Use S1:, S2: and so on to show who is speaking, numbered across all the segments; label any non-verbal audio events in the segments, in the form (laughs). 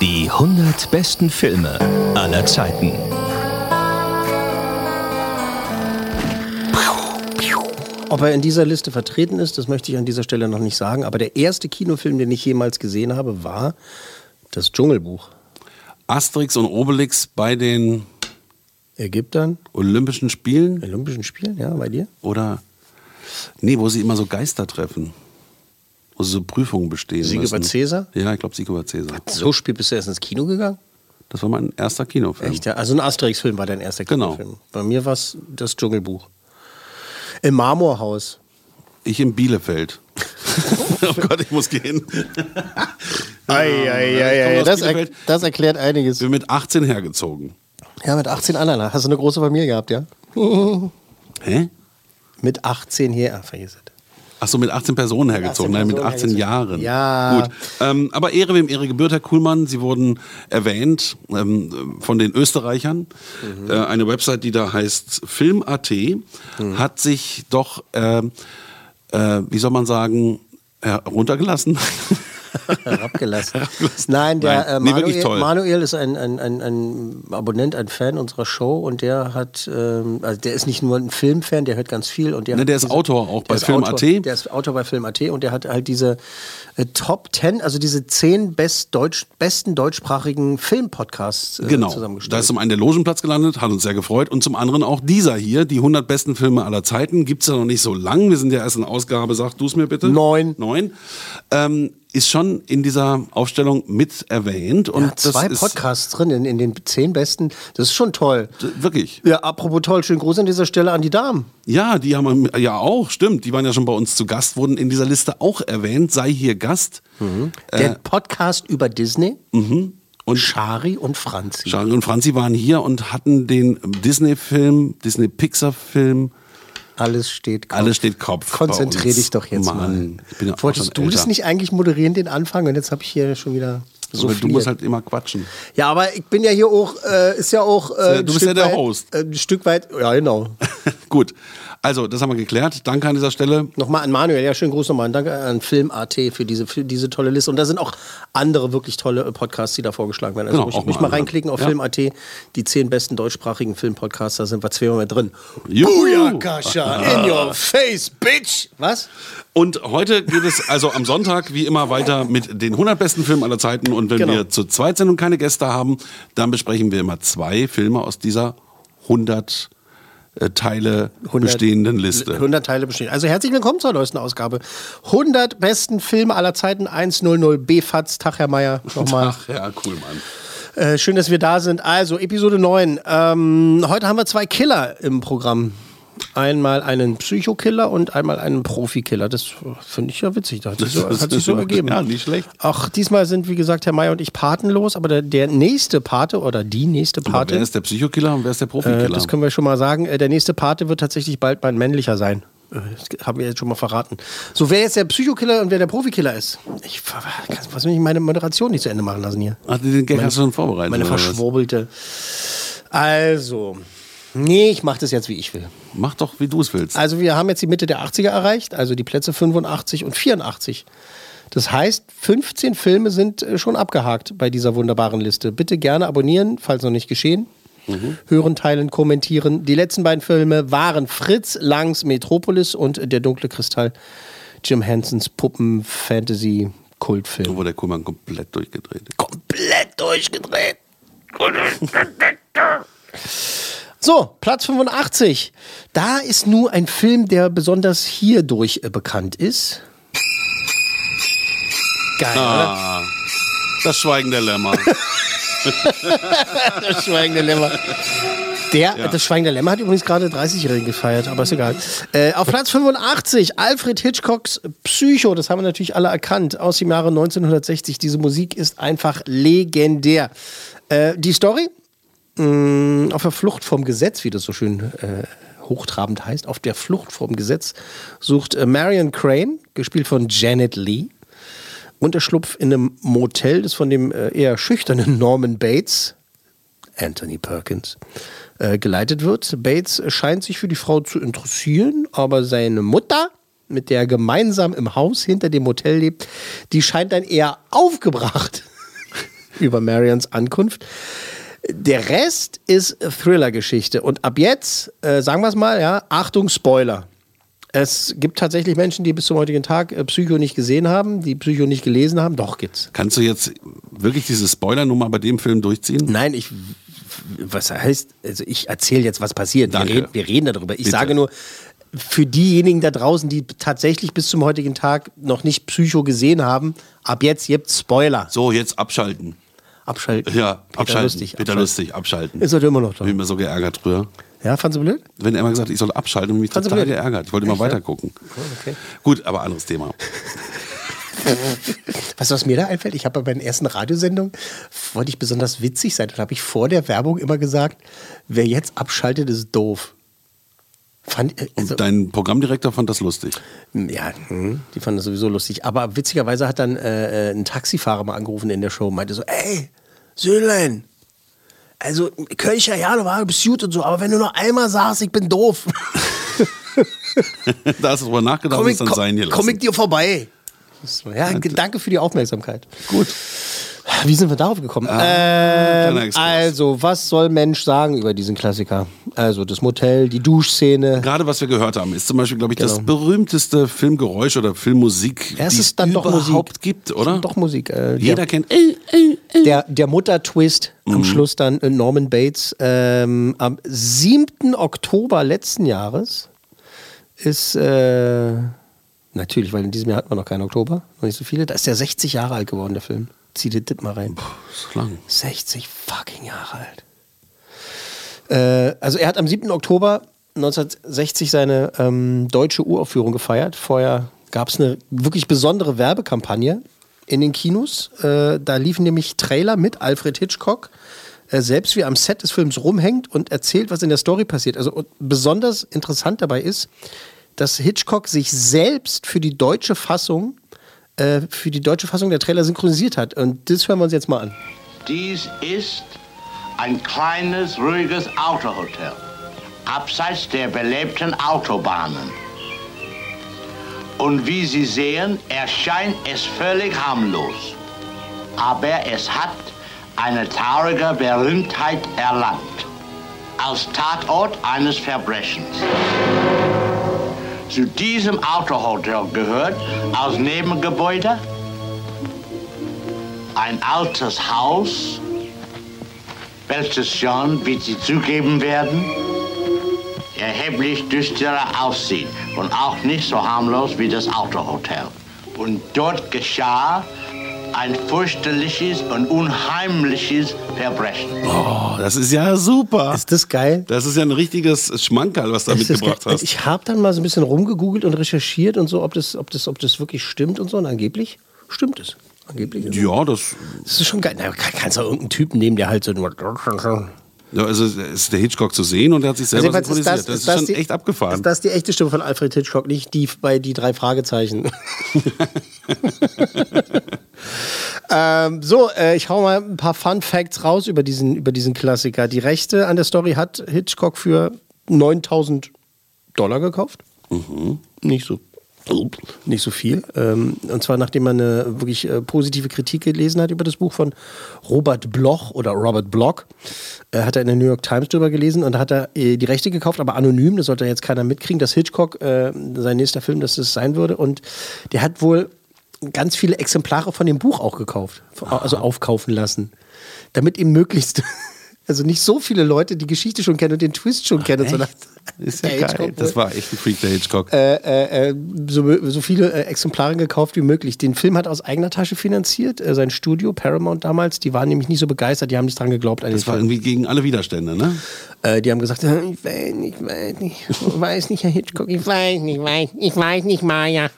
S1: Die 100 besten Filme aller Zeiten.
S2: Ob er in dieser Liste vertreten ist, das möchte ich an dieser Stelle noch nicht sagen. Aber der erste Kinofilm, den ich jemals gesehen habe, war das Dschungelbuch.
S3: Asterix und Obelix bei den
S2: Ägyptern,
S3: Olympischen Spielen
S2: Olympischen Spielen, ja, bei dir?
S3: oder nee, wo sie immer so Geister treffen. Wo sie so Prüfungen bestehen
S2: Sieg
S3: müssen.
S2: über Cäsar?
S3: Ja, ich glaube Sieg über Cäsar.
S2: So spät bist du erst ins Kino gegangen?
S3: Das war mein erster Kinofilm.
S2: Echt, ja? Also ein Asterix-Film war dein erster
S3: Genau.
S2: Kinofilm. Bei mir war es das Dschungelbuch. Im Marmorhaus.
S3: Ich in Bielefeld. (laughs) oh Gott, ich muss gehen.
S2: Ei,
S3: aus
S2: Das, er, das erklärt einiges.
S3: Bin mit 18 hergezogen.
S2: Ja, mit 18 anderen. Hast du eine große Familie gehabt, ja?
S3: Hä?
S2: Mit 18 hier. Ah, vergiss es.
S3: Ach so, mit 18 Personen hergezogen,
S2: 18
S3: nein, mit
S2: Personen
S3: 18 Jahren.
S2: Ja.
S3: Gut. Ähm, aber Ehre wem Ehre gebührt, Herr Kuhlmann. Sie wurden erwähnt ähm, von den Österreichern.
S2: Mhm.
S3: Äh, eine Website, die da heißt Film.at,
S2: Mhm.
S3: hat sich doch, ähm, äh, wie soll man sagen, heruntergelassen. (laughs)
S2: Herabgelassen. Nein, der
S3: Nein,
S2: äh,
S3: nee,
S2: Manuel,
S3: toll.
S2: Manuel ist ein, ein, ein, ein Abonnent, ein Fan unserer Show und der hat, ähm, also der ist nicht nur ein Filmfan, der hört ganz viel und der,
S3: Ne, der ist Autor auch bei Film.at.
S2: Der ist Autor bei Film.at und der hat halt diese äh, Top 10, also diese 10 best Deutsch, besten deutschsprachigen Filmpodcasts äh,
S3: Genau. Da
S2: zusammengestellt.
S3: ist zum einen der Logenplatz gelandet, hat uns sehr gefreut. Und zum anderen auch dieser hier, die 100 besten Filme aller Zeiten. Gibt's ja noch nicht so lang. Wir sind ja erst in Ausgabe, sag du es mir bitte.
S2: Neun.
S3: Neun. Ähm, ist schon in dieser Aufstellung mit erwähnt. Und
S2: ja, zwei Podcasts drin in, in den 10 besten, das ist schon toll.
S3: wirklich.
S2: Ja, apropos toll, schönen Gruß an dieser Stelle an die Damen.
S3: Ja, die haben ja auch, stimmt. Die waren ja schon bei uns zu Gast, wurden in dieser Liste auch erwähnt. Sei hier Gast.
S2: Der Podcast über Disney.
S3: Und
S2: Schari und Franzi.
S3: Charlie und Franzi waren hier und hatten den Disney-Film, Disney-Pixar-Film.
S2: Alles steht Kopf.
S3: Alles steht Kopf.
S2: Konzentrier dich doch jetzt
S3: Mann,
S2: mal. Wolltest du
S3: älter.
S2: das nicht eigentlich moderieren, den Anfang? Und jetzt habe ich hier schon wieder so
S3: Aber du musst halt immer quatschen.
S2: Ja, aber ich bin ja hier auch, äh, ist ja auch. Äh,
S3: du bist ja der
S2: weit,
S3: Host.
S2: Äh, ein Stück weit, ja, genau. (laughs)
S3: Gut. Also, das haben wir geklärt. Danke an dieser Stelle.
S2: Nochmal an Manuel, ja, schönen Gruß nochmal. Und Danke an Film.at für diese, für diese tolle Liste. Und da sind auch andere wirklich tolle äh, Podcasts, die da vorgeschlagen werden. Also
S3: Genau,
S2: ruhig,
S3: mal
S2: mal reinklicken auf
S3: Ja.
S2: Film.at. Die zehn besten deutschsprachigen Filmpodcasts, da sind wir zweimal drin. Booyakasha, in your (laughs) face, bitch! Was?
S3: Und heute geht es also am Sonntag wie immer weiter mit den 100 besten Filmen aller Zeiten. Und wenn
S2: Genau.
S3: wir zu zweit sind und keine Gäste haben, dann besprechen wir immer zwei Filme aus dieser 100 äh, Teile
S2: 100
S3: bestehenden Liste.
S2: 100 Teile bestehen. Also herzlich willkommen zur neuesten Ausgabe. 100 besten Filme aller Zeiten 100 BFATS. Tag, Herr Meier. Nochmal.
S3: Ach ja, cool, Mann.
S2: Äh, schön, dass wir da sind. Also, Episode 9. Ähm, heute haben wir zwei Killer im Programm. Einmal einen Psychokiller und einmal einen Profikiller. Das finde ich ja witzig. Das hat sich so,
S3: Das
S2: hat sich so ergeben.
S3: ja, nicht schlecht.
S2: Ach, diesmal sind, wie gesagt, Herr Meier und ich patenlos, aber der, der nächste Pate oder die nächste
S3: Aber
S2: Pate.
S3: wer ist der Psychokiller und wer ist der
S2: Äh,
S3: Profikiller?
S2: das können wir schon mal sagen. Äh, Der nächste Pate wird tatsächlich bald mein männlicher sein. Äh, Das haben wir jetzt schon mal verraten. So, wer jetzt der Psychokiller und wer der Profikiller ist. Ich, will ich meine Moderation nicht zu Ende machen lassen hier?
S3: Ach, den Gag hast du schon vorbereitet.
S2: Meine verschwurbelte. Also. Nee, ich mache das jetzt, wie ich will.
S3: Mach doch, wie du es willst.
S2: Also, wir haben jetzt die Mitte der 80er erreicht, also die Plätze 85 und 84. Das heißt, 15 Filme sind äh, schon abgehakt bei dieser wunderbaren Liste. Bitte gerne abonnieren, falls noch nicht geschehen. Hören, teilen, kommentieren. Die letzten beiden Filme waren Fritz Langs Metropolis und Der dunkle Kristall. Jim Hensons Puppen-Fantasy-Kultfilm.
S3: Wo der Kuhlmann komplett durchgedreht ist.
S2: Komplett durchgedreht. (laughs) So, Platz 85. Da ist nur ein Film, der besonders hierdurch äh, bekannt ist. Geil,
S3: Ah, das Schweigen der Lämmer. (laughs)
S2: Das schweigende Lämmer. Der, Das Schweigen der Lämmer hat übrigens gerade 30-Jährigen gefeiert, aber ist egal. Äh, auf Platz 85, Alfred Hitchcocks Psycho, das haben wir natürlich alle erkannt, aus dem Jahre 1960. Diese Musik ist einfach legendär. Äh, die Story? Mh, auf der Flucht vom Gesetz, wie das so schön äh, hochtrabend heißt, auf der Flucht vom Gesetz sucht äh, Marion Crane, gespielt von Janet Lee, Unterschlupf in einem Motel, das von dem äh, eher schüchternen (laughs) Norman Bates, Anthony Perkins, äh, geleitet wird. Bates scheint sich für die Frau zu interessieren, aber seine Mutter, mit der er gemeinsam im Haus hinter dem Motel lebt, die scheint dann eher aufgebracht (laughs) über Marions Ankunft. Der Rest ist Thriller-Geschichte. Und ab jetzt, äh, sagen wir es mal, ja, Achtung, Spoiler. Es gibt tatsächlich Menschen, die bis zum heutigen Tag äh, Psycho nicht gesehen haben, die Psycho nicht gelesen haben. Doch, gibt's.
S3: Kannst du jetzt wirklich diese Spoiler-Nummer bei dem Film durchziehen?
S2: Nein, ich. Was heißt, also ich erzähle jetzt, was passiert. Wir reden, wir reden darüber. Ich
S3: Bitte.
S2: sage nur, für diejenigen da draußen, die tatsächlich bis zum heutigen Tag noch nicht Psycho gesehen haben, ab jetzt gibt's Spoiler.
S3: So, jetzt abschalten.
S2: Abschalten.
S3: Ja,
S2: Peter
S3: abschalten.
S2: Lustig.
S3: Peter
S2: abschalten.
S3: Lustig, abschalten.
S2: Ist heute immer noch da.
S3: Ich bin immer so geärgert früher.
S2: Ja, fandst du blöd?
S3: Wenn er immer gesagt hat, ich soll abschalten, und mich
S2: Fandst
S3: total geärgert. Ich wollte immer
S2: Echt, ja?
S3: weiter gucken.
S2: okay.
S3: Gut, aber anderes Thema. (laughs)
S2: Weißt du, was mir da einfällt? Ich habe bei meinen ersten Radiosendungen, wollte ich besonders witzig sein. Dann habe ich vor der Werbung immer gesagt, wer jetzt abschaltet, ist doof. Fand, äh, also,
S3: Und dein Programmdirektor fand das lustig.
S2: ja, hm, die fanden das sowieso lustig. Aber witzigerweise hat dann äh, äh, ein Taxifahrer mal angerufen in der Show und meinte so, ey, Söhnlein, also Kölcher, ja, du war, du bist gut und so, aber wenn du noch einmal sagst, ich bin doof, (laughs)
S3: da hast du drüber nachgedacht
S2: komm ich,
S3: dann
S2: komm,
S3: sein gelassen.
S2: komm ich dir vorbei. Ja, danke für die Aufmerksamkeit. Gut. Wie sind wir darauf gekommen?
S3: Ah,
S2: ähm, also, was soll Mensch sagen über diesen Klassiker? Also, das Motel, die Duschszene.
S3: Gerade was wir gehört haben, ist zum Beispiel, glaube ich, das
S2: Genau.
S3: berühmteste Filmgeräusch oder Filmmusik,
S2: Ja, es
S3: die
S2: ist dann doch
S3: überhaupt
S2: Musik.
S3: gibt, oder?
S2: Doch Musik. Äh,
S3: Jeder
S2: der,
S3: kennt. Äh, äh, äh.
S2: der, der Mutter-Twist
S3: Mhm.
S2: am Schluss dann äh, Norman Bates. Ähm, am 7. Oktober letzten Jahres ist, äh, natürlich, weil in diesem Jahr hatten wir noch keinen Oktober, noch nicht so viele, da ist der 60 Jahre alt geworden, der Film. Zieh dir das mal rein.
S3: So lang.
S2: 60 fucking Jahre alt. Äh, also er hat am 7. Oktober 1960 seine ähm, deutsche Uraufführung gefeiert. Vorher gab es eine wirklich besondere Werbekampagne in den Kinos. Äh, da liefen nämlich Trailer mit Alfred Hitchcock, äh, selbst wie er am Set des Films rumhängt und erzählt, was in der Story passiert. Also besonders interessant dabei ist, dass Hitchcock sich selbst für die deutsche Fassung äh, für die deutsche Fassung der Trailer synchronisiert hat. Und das hören wir uns jetzt mal an.
S4: Dies ist ein kleines, ruhiges Autohotel, abseits der belebten Autobahnen. Und wie Sie sehen, erscheint es völlig harmlos. Aber es hat eine traurige Berühmtheit erlangt. Als Tatort eines Verbrechens. Zu diesem Autohotel gehört als Nebengebäude ein altes Haus, welches schon, wie Sie zugeben werden, erheblich düsterer aussieht und auch nicht so harmlos wie das Autohotel. Und dort geschah ein fürchterliches und unheimliches Verbrechen.
S3: Oh, das ist ja super.
S2: Ist das geil?
S3: Das ist ja ein richtiges Schmankerl, was du da
S2: Ist das
S3: mitgebracht hast.
S2: Ich habe dann mal so ein bisschen rumgegoogelt und recherchiert und so, ob das, ob das, ob das wirklich stimmt und so. Und angeblich stimmt es. Angeblich. ist es.
S3: Ja, das,
S2: Das ist schon geil. Na, kann, kannst du irgendeinen Typen nehmen, der halt so nur.
S3: ja, also ist der Hitchcock zu sehen und er hat sich selber
S2: jedenfalls
S3: synchronisiert. Das, ist, schon
S2: die,
S3: echt abgefahren.
S2: Ist das die echte Stimme von Alfred Hitchcock, nicht die bei die drei Fragezeichen? (laughs) (laughs) ähm, so, äh, ich hau mal ein paar Fun Facts raus über diesen, über diesen Klassiker. Die Rechte an der Story hat Hitchcock für 9000 Dollar gekauft. Nicht so. Nicht so viel. Ähm, und zwar nachdem man eine wirklich äh, positive Kritik gelesen hat über das Buch von Robert Bloch oder Robert Bloch. Äh, hat er in der New York Times drüber gelesen und hat er äh, die Rechte gekauft, aber anonym, das sollte jetzt keiner mitkriegen, dass Hitchcock sein nächster Film, dass das sein würde. Und der hat wohl ganz viele Exemplare von dem Buch auch gekauft, also aufkaufen lassen, damit ihm möglichst, (laughs) also nicht so viele Leute die Geschichte schon kennen und den Twist schon kennen. Und so.
S3: Ist (laughs) ja geil.
S2: Hitchcock
S3: Das
S2: wohl.
S3: war echt ein Freak, der Hitchcock.
S2: äh, äh, so, so viele äh, Exemplare gekauft wie möglich. Den Film hat er aus eigener Tasche finanziert. Äh, sein Studio, Paramount damals, die waren nämlich nicht so begeistert, die haben nicht dran geglaubt.
S3: Das war
S2: Film.
S3: irgendwie gegen alle Widerstände, ne?
S2: Äh, die haben gesagt, äh, (laughs) ich weiß nicht, ich weiß nicht, ich weiß nicht, Herr Hitchcock, ich weiß nicht, ich weiß, ich weiß nicht, Maja.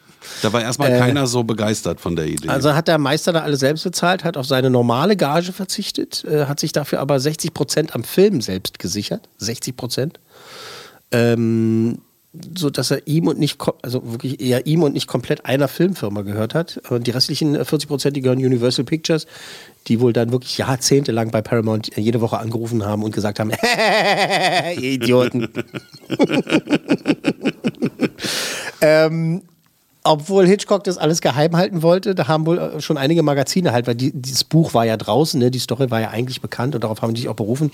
S3: Da war erstmal keiner so begeistert von der Idee.
S2: Äh, Also hat der Meister da alles selbst bezahlt, hat auf seine normale Gage verzichtet, äh, hat sich dafür aber 60 Prozent am Film selbst gesichert. 60 Prozent. Ähm, so dass er ihm und nicht, also wirklich eher ihm und nicht komplett einer Filmfirma gehört hat. Und die restlichen äh, 40 Prozent, die gehören Universal Pictures, die wohl dann wirklich jahrzehntelang bei Paramount jede Woche angerufen haben und gesagt haben, (laughs) ihr Idioten. (laughs) ähm, obwohl Hitchcock das alles geheim halten wollte, da haben wohl äh, schon einige Magazine halt, weil die, dieses Buch war ja draußen, ne? die Story war ja eigentlich bekannt und darauf haben die sich auch berufen.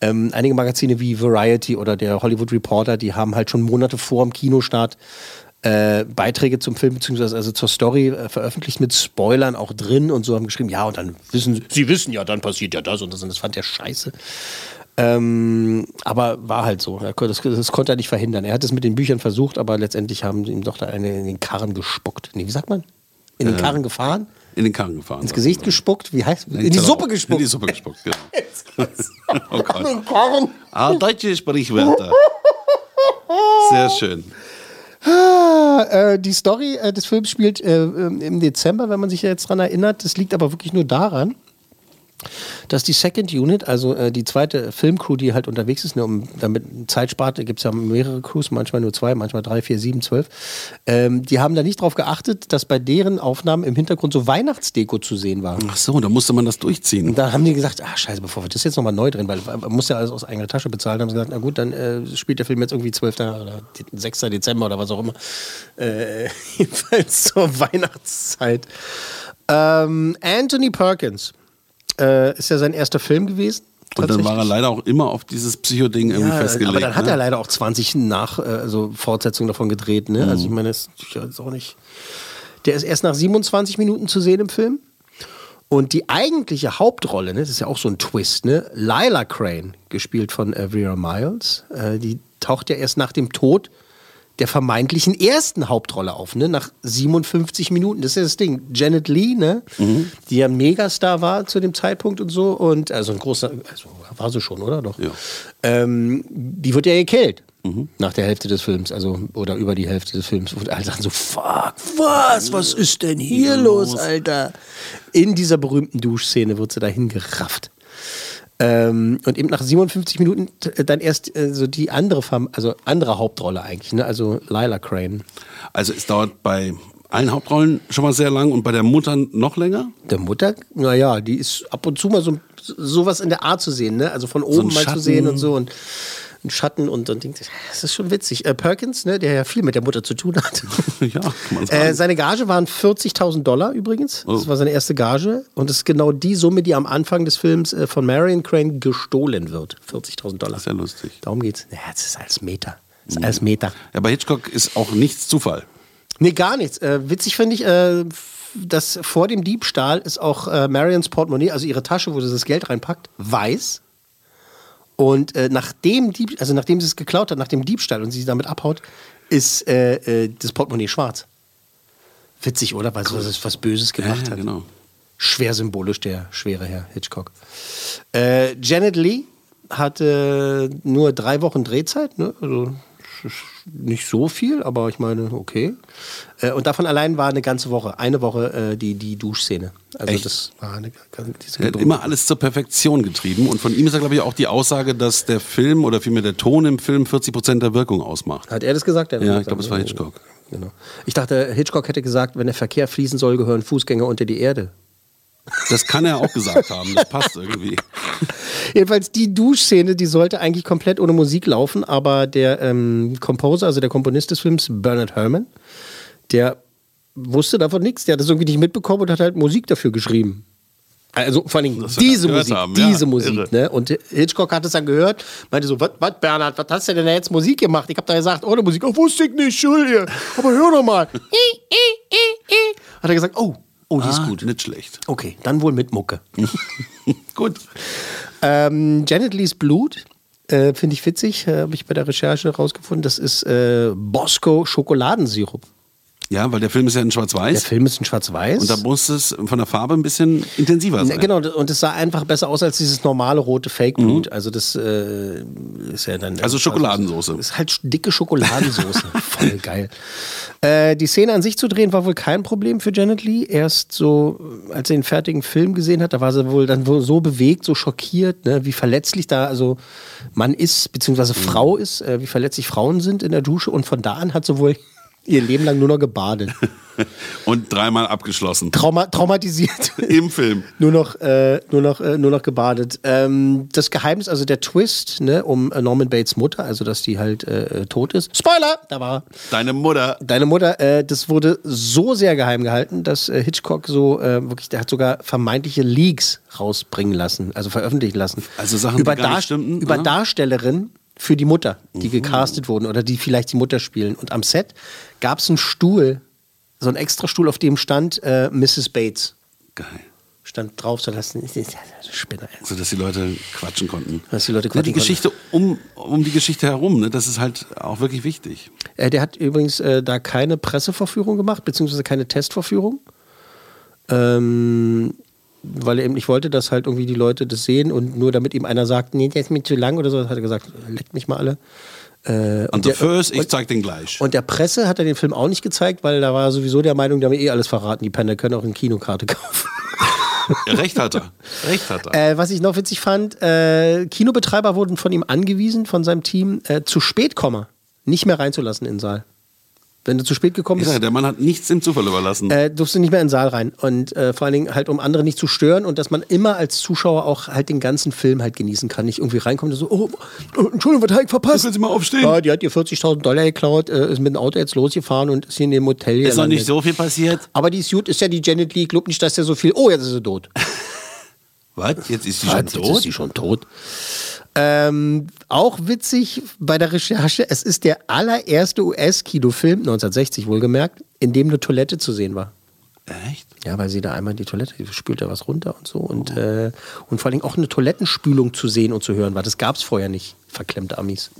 S2: Ähm, einige Magazine wie Variety oder der Hollywood Reporter, die haben halt schon Monate vor dem Kinostart äh, Beiträge zum Film beziehungsweise also zur Story äh, veröffentlicht mit Spoilern auch drin und so haben geschrieben, ja und dann wissen sie, sie wissen ja, dann passiert ja das und das und das fand er scheiße. Ähm, aber war halt so. Das, das konnte er nicht verhindern. Er hat es mit den Büchern versucht, aber letztendlich haben sie ihm doch da eine in den Karren gespuckt. Nee, wie sagt man? In den Karren gefahren?
S3: in den Karren gefahren.
S2: Ins Gesicht gespuckt? Wie heißt In die
S3: Genau.
S2: Suppe gespuckt.
S3: In die Suppe gespuckt, genau. (laughs) (laughs) oh
S2: In
S3: Gott.
S2: den Karren.
S3: Ah, deutsche Sprichwörter. Sehr schön.
S2: Ah, (laughs) äh, die Story äh, des Films spielt äh, im Dezember, wenn man sich jetzt dran erinnert. Das liegt aber wirklich nur daran, dass die Second Unit, also äh, die zweite Filmcrew, die halt unterwegs ist, ne, um damit Zeit spart, gibt es ja mehrere Crews, manchmal nur zwei, manchmal drei, vier, sieben, zwölf. Ähm, die haben da nicht drauf geachtet, dass bei deren Aufnahmen im Hintergrund so Weihnachtsdeko zu sehen war.
S3: Ach so, da musste man das durchziehen.
S2: Und da haben die gesagt, ach scheiße, bevor wir das jetzt nochmal neu drehen, weil man muss ja alles aus eigener Tasche bezahlen, haben sie gesagt, na gut, dann äh, spielt der Film jetzt irgendwie 12. oder 6. Dezember oder was auch immer. Äh, (laughs) jedenfalls zur Weihnachtszeit. Ähm, Anthony Perkins äh, ist ja sein erster Film gewesen.
S3: Und dann war er leider auch immer auf dieses Psycho-Ding irgendwie
S2: Ja,
S3: festgelegt.
S2: aber dann hat
S3: ne?
S2: er leider auch 20 nach, äh, also Fortsetzungen davon gedreht. Ne?
S3: Mhm.
S2: Also ich meine, das ist auch nicht. Der ist erst nach 27 Minuten zu sehen im Film. Und die eigentliche Hauptrolle, ne, das ist ja auch so ein Twist, ne? Lila Crane, gespielt von äh, Vera Miles, äh, die taucht ja erst nach dem Tod der vermeintlichen ersten Hauptrolle auf, ne? Nach 57 Minuten. Das ist ja das Ding. Janet Lee, ne?
S3: Mhm.
S2: Die ja Megastar war zu dem Zeitpunkt und so. Und also ein großer, also war sie schon, oder? Doch.
S3: Ja.
S2: Ähm, die wird ja gekillt.
S3: Mhm.
S2: Nach der Hälfte des Films, also oder über die Hälfte des Films. Und alle sagen so, fuck, was, was ist denn hier los, Alter? In dieser berühmten Duschszene wird sie dahin gerafft. Ähm, und eben nach 57 Minuten t- dann erst äh, so die andere, Fam also andere Hauptrolle eigentlich, ne? also Lila Crane.
S3: Also es dauert bei allen Hauptrollen schon mal sehr lang und bei der Mutter noch länger.
S2: Der Mutter, naja, die ist ab und zu mal so sowas in der Art zu sehen, ne? Also von oben
S3: ein
S2: mal zu
S3: Schatten.
S2: sehen und so und ein Schatten und dann denkt, das ist schon witzig. Äh, Perkins, ne, der ja viel mit der Mutter zu tun hat. (laughs)
S3: ja, kann man sagen.
S2: Äh, seine Gage waren 40.000 Dollar übrigens. Das
S3: Oh.
S2: war seine erste Gage. Und das ist genau die Summe, die am Anfang des Films äh, von Marion Crane gestohlen wird. 40.000 Dollar.
S3: das ist ja lustig.
S2: Darum geht's. Ja, das ist als Meter. Das ist als Meter.
S3: Ja, bei Hitchcock ist auch nichts Zufall.
S2: Nee, gar nichts. Äh, witzig finde ich, äh, dass vor dem Diebstahl ist auch äh, Marions Portemonnaie, also ihre Tasche, wo sie das Geld reinpackt, weiß. Und äh, nachdem, Dieb, also nachdem sie es geklaut hat, nach dem Diebstahl und sie damit abhaut, ist äh, äh, das Portemonnaie schwarz. Witzig, oder? Weil sie was, Böses gemacht
S3: ja,
S2: hat.
S3: genau.
S2: Schwer symbolisch, der schwere Herr Hitchcock. Äh, Janet Lee hatte nur drei Wochen Drehzeit, ne? also nicht so viel, aber ich meine, okay. Äh, und davon allein war eine ganze Woche, eine Woche äh, die, die Duschszene. Also
S3: Echt?
S2: das war eine, diese
S3: Er hat immer alles zur Perfektion getrieben und von ihm ist ja, glaube ich, auch die Aussage, dass der Film oder vielmehr der Ton im Film 40 Prozent der Wirkung ausmacht.
S2: Hat er das gesagt?
S3: Ja, ich glaube, es war Hitchcock.
S2: Genau. Ich dachte, Hitchcock hätte gesagt, wenn der Verkehr fließen soll, gehören Fußgänger unter die Erde.
S3: Das kann er auch gesagt haben, das passt irgendwie.
S2: Jedenfalls die Duschszene, die sollte eigentlich komplett ohne Musik laufen, aber der ähm, Composer, also der Komponist des Films, Bernard Herrmann, der wusste davon nichts, der hat das irgendwie nicht mitbekommen und hat halt Musik dafür geschrieben. Also vor allem diese Musik,
S3: haben, ja,
S2: diese Musik,
S3: irre.
S2: ne? Und Hitchcock hat es dann gehört, meinte so, was Bernhard, was hast du denn da jetzt Musik gemacht? Ich habe da gesagt, ohne Musik, oh, wusste ich nicht, Entschuldige, aber hör doch mal. (laughs) hat er gesagt, oh, oh, die ist
S3: Ah,
S2: gut.
S3: Nicht schlecht.
S2: Okay, dann wohl mit Mucke. (laughs)
S3: Gut.
S2: Ähm, Janet Lees Blut Äh, Finde ich witzig, äh, habe ich bei der Recherche rausgefunden. Das ist äh, Bosco Schokoladensirup.
S3: Ja, weil der Film ist ja in
S2: Der
S3: Schwarz-Weiß.
S2: Film ist in Schwarz-Weiß.
S3: Und da muss es von der Farbe ein bisschen intensiver sein.
S2: Genau, und es sah einfach besser aus als dieses normale rote Fake-Blut. Also das äh, ist ja dann...
S3: Mhm. Also Schokoladensoße.
S2: Das ist halt dicke Schokoladensoße. (laughs) Voll geil. Äh, die Szene an sich zu drehen war wohl kein Problem für Janet Lee. Erst so, als sie den fertigen Film gesehen hat, da war sie wohl dann wohl so bewegt, so schockiert, ne, wie verletzlich da also Mann ist, beziehungsweise
S3: Mhm.
S2: Frau ist, äh, wie verletzlich Frauen sind in der Dusche. Und von da an hat sie wohl ihr Leben lang nur noch gebadet. (laughs)
S3: Und dreimal abgeschlossen.
S2: Trauma traumatisiert. (laughs)
S3: Im Film. (laughs)
S2: nur noch, äh, nur noch, äh, nur noch gebadet. Ähm, das Geheimnis, also der Twist, ne, um äh, Norman Bates Mutter, also dass die halt äh, tot ist. Spoiler! Da war.
S3: Deine Mutter.
S2: Deine Mutter, äh, das wurde so sehr geheim gehalten, dass äh, Hitchcock so äh, wirklich, der hat sogar vermeintliche Leaks rausbringen lassen, also veröffentlichen lassen.
S3: Also Sachen, die
S2: über,
S3: gar nicht stimmten,
S2: über
S3: oder?
S2: Darstellerinnen für die Mutter, die
S3: Mhm.
S2: gecastet wurden oder die vielleicht die Mutter spielen. Und am Set gab es einen Stuhl, so einen extra Stuhl, auf dem stand äh, Mrs. Bates.
S3: Geil.
S2: Stand drauf, so das ist ja eine Spinner.
S3: So dass die Leute quatschen konnten.
S2: Dass die Leute
S3: Ja, die
S2: quatschen
S3: Geschichte um, um die Geschichte herum, ne? das ist halt auch wirklich wichtig.
S2: Äh, der hat übrigens äh, da keine Presseverführung gemacht, beziehungsweise keine Testverführung. Ähm, weil er eben nicht wollte, dass halt irgendwie die Leute das sehen und nur damit ihm einer sagt, nee, der ist mir zu lang oder so, hat er gesagt, leckt mich mal alle. Äh,
S3: Und
S2: der-
S3: first, ich zeig den gleich.
S2: Und der Presse hat er den Film auch nicht gezeigt, weil da war er sowieso der Meinung, die haben eh alles verraten, die Penner können auch eine Kinokarte (laughs) kaufen.
S3: Ja, Recht hat er. Recht hat er.
S2: Äh, was ich noch witzig fand, äh, Kinobetreiber wurden von ihm angewiesen, von seinem Team, äh, zu spät kommen, nicht mehr reinzulassen in den Saal. Wenn du zu spät gekommen bist,
S3: sage, der Mann hat nichts dem Zufall überlassen.
S2: äh, durfst du nicht mehr in den Saal rein. Und äh, vor allen Dingen halt, um andere nicht zu stören und dass man immer als Zuschauer auch halt den ganzen Film halt genießen kann. Nicht irgendwie reinkommt und so, oh, oh, Entschuldigung, was habe ich verpasst?
S3: Können Sie mal aufstehen?
S2: Ja, die hat ihr 40.000 Dollar geklaut, äh, ist mit dem Auto jetzt losgefahren und ist hier in dem Hotel
S3: ist noch nicht so viel passiert.
S2: Aber die ist gut, ist ja die Janet Lee, glaubt nicht, dass der so viel, oh, jetzt ist sie tot. (laughs)
S3: Was? Jetzt ist sie
S2: Was?
S3: schon
S2: Jetzt
S3: tot?
S2: ist sie schon tot. Ähm, auch witzig bei der Recherche, es ist der allererste US-Kinofilm, 1960 wohlgemerkt, in dem eine Toilette zu sehen war.
S3: Echt?
S2: Ja, weil sie da einmal in die Toilette spült da was runter und so. Und, äh, und vor allem auch eine Toilettenspülung zu sehen und zu hören war. Das gab es vorher nicht, verklemmte Amis.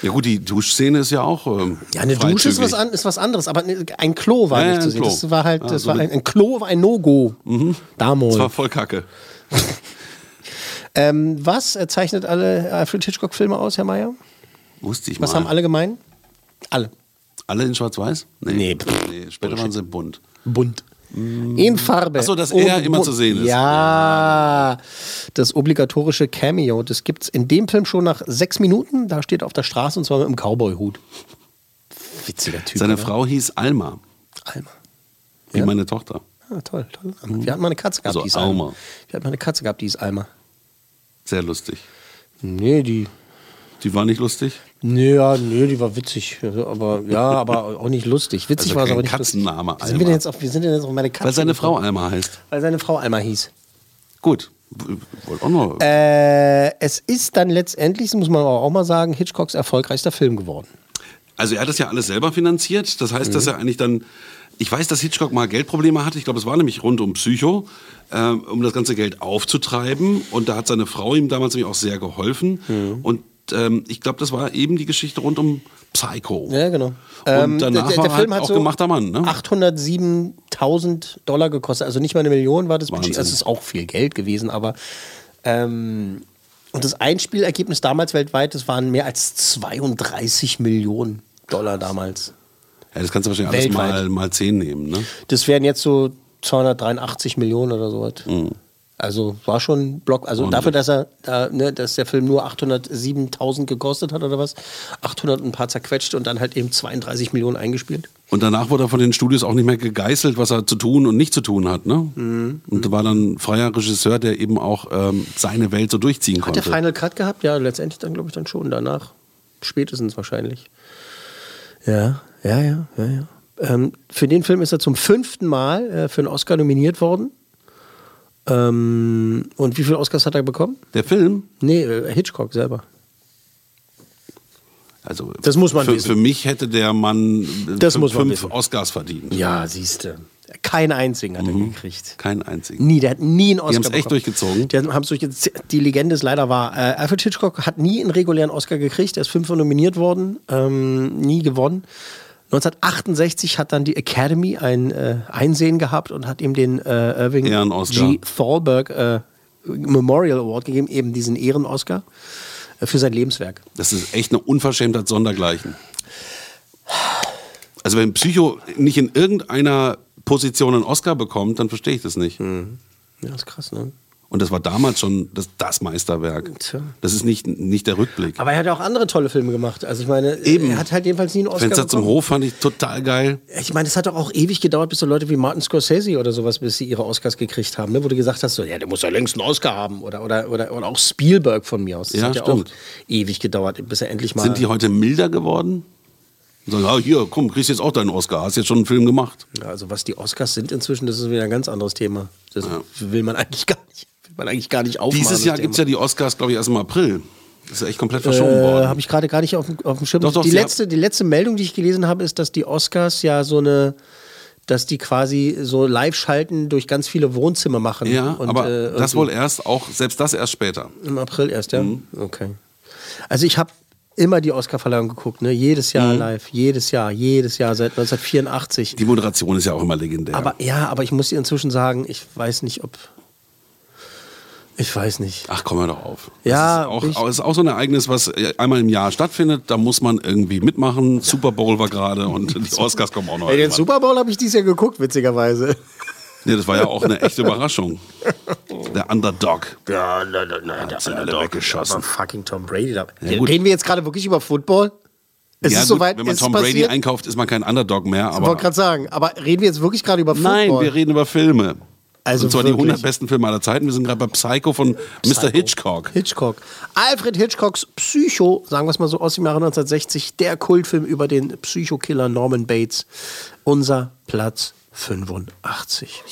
S3: Ja gut, die Duschszene ist ja auch ähm,
S2: Ja, eine Dusche ist was, an, ist was anderes, aber ne- ein Klo war
S3: Ja,
S2: nicht zu sehen.
S3: Klo.
S2: Das war halt,
S3: Ah,
S2: das
S3: so
S2: war ein, ein Klo war ein No-Go. Damals.
S3: Das war voll kacke. (laughs)
S2: Ähm, was zeichnet alle Alfred Hitchcock-Filme aus, Herr Mayer?
S3: Wusste ich
S2: Was
S3: mal.
S2: haben alle gemein? Alle.
S3: Alle in schwarz-weiß?
S2: Nee.
S3: nee später waren sie bunt.
S2: Bunt. In Farbe.
S3: Ach so, dass er immer zu sehen ist.
S2: Ja, das obligatorische Cameo. Das gibt es in dem Film schon nach sechs Minuten. Da steht er auf der Straße und zwar mit einem Cowboy-Hut. Witziger Typ.
S3: Seine
S2: oder?
S3: Frau hieß Alma,
S2: Alma.
S3: wie
S2: Ja?
S3: meine Tochter.
S2: Ah, toll, toll. Wir hatten mal eine Katze gehabt,
S3: Also
S2: die ist
S3: Alma.
S2: Alma. Wir hatten mal eine Katze gehabt, die ist Alma.
S3: Sehr lustig.
S2: Nee, die.
S3: Die war nicht lustig?
S2: Nee, ja, nee, die war witzig. Also, Aber ja, aber auch nicht lustig. Witzig
S3: Also
S2: war es aber nicht
S3: Katzenname,
S2: lustig. Wie sind, wir
S3: Alma.
S2: denn jetzt auf, wie sind denn jetzt auf meine Katze?
S3: Weil seine Frau? Alma heißt.
S2: Weil seine Frau Alma hieß.
S3: Gut. Wollte auch noch.
S2: Äh, es ist dann letztendlich, das muss man auch mal sagen, Hitchcocks erfolgreichster Film geworden.
S3: Also er hat das ja alles selber finanziert. Das heißt, dass er eigentlich dann. Ich weiß, dass Hitchcock mal Geldprobleme hatte. Ich glaube, es war nämlich rund um Psycho, ähm, um das ganze Geld aufzutreiben. Und da hat seine Frau ihm damals nämlich auch sehr geholfen. Und ähm, ich glaube, das war eben die Geschichte rund um Psycho.
S2: Ja, genau.
S3: Und
S2: Ähm,
S3: danach war er halt auch gemachter Mann. Ne?
S2: 807.000 Dollar gekostet, also nicht mal eine Million war das Budget.
S3: Wahnsinn.
S2: Es ist auch viel Geld gewesen, aber ähm, und das Einspielergebnis damals weltweit, das waren mehr als 32 Millionen Dollar damals.
S3: Ja, das kannst du wahrscheinlich alles
S2: Weltweit.
S3: mal, mal 10 nehmen. Ne?
S2: Das wären jetzt so 283 Millionen oder so.
S3: Mhm.
S2: Also war schon ein Block. Also
S3: Ordentlich.
S2: dafür, dass er, da, ne, dass der Film nur 807.000 gekostet hat oder was, 800 und ein paar zerquetscht und dann halt eben 32 Millionen eingespielt.
S3: Und danach wurde er von den Studios auch nicht mehr gegeißelt, was er zu tun und nicht zu tun hat. Ne?
S2: Mhm.
S3: Und war dann freier Regisseur, der eben auch ähm, seine Welt so durchziehen
S2: Hat
S3: konnte.
S2: der Final Cut gehabt? Ja, letztendlich dann glaube ich dann schon danach. Spätestens wahrscheinlich. Ja, ja, ja, ja, ja. Ähm, für den Film ist er zum fünften Mal äh, für einen Oscar nominiert worden. Ähm, und wie viele Oscars hat er bekommen?
S3: Der Film,
S2: Nee, äh, Hitchcock selber.
S3: also
S2: Das muss man
S3: für,
S2: wissen.
S3: für mich hätte der Mann äh,
S2: Das
S3: fünf, fünf. Oscars verdient.
S2: Ja, siehst du. Keinen einzigen hat er gekriegt.
S3: Keinen einzigen.
S2: Nie, der hat nie einen Oscar
S3: haben's echt
S2: bekommen.
S3: durchgezogen?
S2: Die haben es durchgezogen. Die Legende ist leider wahr. Äh, Alfred Hitchcock hat nie einen regulären Oscar gekriegt. Er ist fünfmal nominiert worden, ähm, nie gewonnen. 1968 hat dann die Academy ein äh, Einsehen gehabt und hat ihm den äh, Irving. G. Thalberg äh, Memorial Award gegeben, eben diesen Ehren-Oscar äh, für sein Lebenswerk.
S3: Das ist echt eine Unverschämtheit sondergleichen. Also wenn Psycho nicht in irgendeiner Position einen Oscar bekommt, dann verstehe ich das nicht.
S2: Ja, ist krass, ne?
S3: Und das war damals schon das, das Meisterwerk.
S2: Tja.
S3: Das ist nicht, nicht der Rückblick.
S2: Aber er hat ja auch andere tolle Filme gemacht. Also ich meine,
S3: Eben.
S2: er hat halt jedenfalls nie einen Oscar
S3: Fenster zum
S2: bekommen.
S3: Hof fand ich total geil.
S2: Ich meine, es hat doch auch ewig gedauert, bis so Leute wie Martin Scorsese oder sowas, bis sie ihre Oscars gekriegt haben, ne? wo du gesagt hast, so, ja, der muss ja längst einen Oscar haben. Oder, oder, oder, oder auch Spielberg von mir aus. Das
S3: Ja,
S2: hat ja
S3: stimmt.
S2: auch ewig gedauert, bis er endlich mal.
S3: Sind die heute milder geworden? Und sagen, ja, hier, komm, kriegst jetzt auch deinen Oscar. Hast jetzt schon einen Film gemacht.
S2: Ja, also was die Oscars sind inzwischen, das ist wieder ein ganz anderes Thema. Das will man eigentlich gar nicht, will man eigentlich gar nicht aufmachen.
S3: Dieses Jahr gibt es ja die Oscars, glaube ich, erst im April. Das ist ja echt komplett verschoben worden.
S2: Äh, habe ich gerade gar nicht auf dem, auf dem Schirm.
S3: Doch, doch,
S2: die, letzte, die letzte Meldung, die ich gelesen habe, ist, dass die Oscars ja so eine, dass die quasi so Live-Schalten durch ganz viele Wohnzimmer machen.
S3: ja,
S2: Und,
S3: aber
S2: äh,
S3: das wohl erst auch, selbst das erst später.
S2: Im April erst, ja?
S3: Mhm.
S2: Okay. Also ich habe immer die Oscarverleihung geguckt, ne? Jedes Jahr
S3: Mhm.
S2: live, jedes Jahr, jedes Jahr seit 1984.
S3: Die Moderation ist ja auch immer legendär.
S2: Aber ja, aber ich muss dir inzwischen sagen, ich weiß nicht, ob. Ich weiß nicht.
S3: Ach, komm hör doch auf.
S2: Ja,
S3: das ist auch, ist auch so ein Ereignis, was äh, einmal im Jahr stattfindet. Da muss man irgendwie mitmachen. Super Bowl war gerade und (laughs) die Oscars kommen auch noch.
S2: Ey, den. Super Bowl habe ich dieses Jahr geguckt, witzigerweise.
S3: Nee, das war ja auch eine echte Überraschung. Der Underdog.
S2: Ja, nein, nein, nein.
S3: Hat sie alle weggeschossen.
S2: Aber fucking Tom Brady da.
S3: Ja.
S2: Reden wir jetzt gerade wirklich über Football? Es
S3: ja,
S2: ist
S3: gut,
S2: soweit,
S3: wenn man Tom Brady
S2: passiert?
S3: einkauft, ist man kein Underdog mehr.
S2: Ich
S3: Aber
S2: wollte gerade sagen, aber reden wir jetzt wirklich gerade über Football?
S3: nein, wir reden über Filme.
S2: Also
S3: und zwar die
S2: wirklich.
S3: 100 besten Filme aller Zeiten. Wir sind gerade bei Psycho von Mr. Hitchcock.
S2: Hitchcock. Alfred Hitchcocks Psycho, sagen wir es mal so, aus dem Jahre 1960, der Kultfilm über den Psychokiller Norman Bates. Unser Platz 85.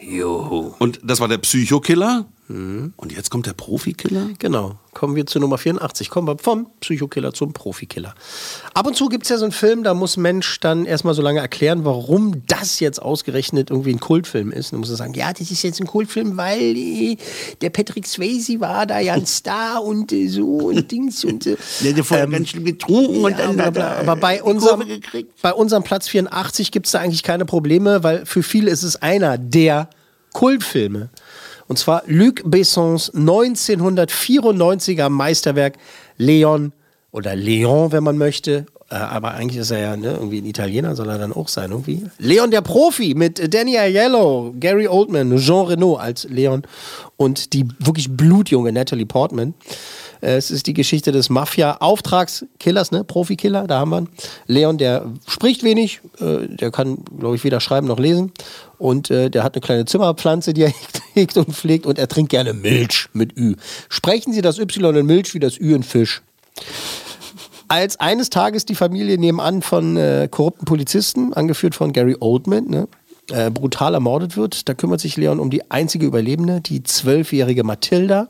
S2: Juhu.
S3: Und das war der Psychokiller.
S2: Mhm.
S3: Und jetzt kommt der Profikiller.
S2: Genau. Kommen wir zu Nummer 84. Kommen wir vom Psychokiller zum Profikiller. Ab und zu gibt es ja so einen Film, da muss Mensch dann erstmal so lange erklären, warum das jetzt ausgerechnet irgendwie ein Kultfilm ist. Dann muss er sagen, ja, das ist jetzt ein Kultfilm, weil äh, der Patrick Swayze war da ja ein (laughs) Star und äh, so und Dings und äh,
S3: Der vorher ganz schlimm getrunken
S2: ja, bla, bla. Aber bei unserem, bei unserem Platz 84 gibt es da eigentlich keine Probleme, weil für viele ist es einer der Kultfilme. Und zwar Luc Bessons 1994er Meisterwerk Leon oder Leon, wenn man möchte. Äh, aber eigentlich ist er ja ne, irgendwie ein Italiener, soll er dann auch sein irgendwie. Leon der Profi mit Danny Aiello, Gary Oldman, Jean Reno als Leon und die wirklich blutjunge Natalie Portman. Es ist die Geschichte des Mafia-Auftragskillers, ne? Profikiller, da haben wir ihn. Leon, der spricht wenig, äh, der kann, glaube ich, weder schreiben noch lesen. Und äh, der hat eine kleine Zimmerpflanze, die er (laughs) hegt und pflegt und er trinkt gerne Milch mit Ü. Sprechen Sie das Y in Milch wie das Ü in Fisch. Als eines Tages die Familie nebenan von äh, korrupten Polizisten, angeführt von Gary Oldman, ne, äh, brutal ermordet wird, da kümmert sich Leon um die einzige Überlebende, die zwölfjährige Mathilda.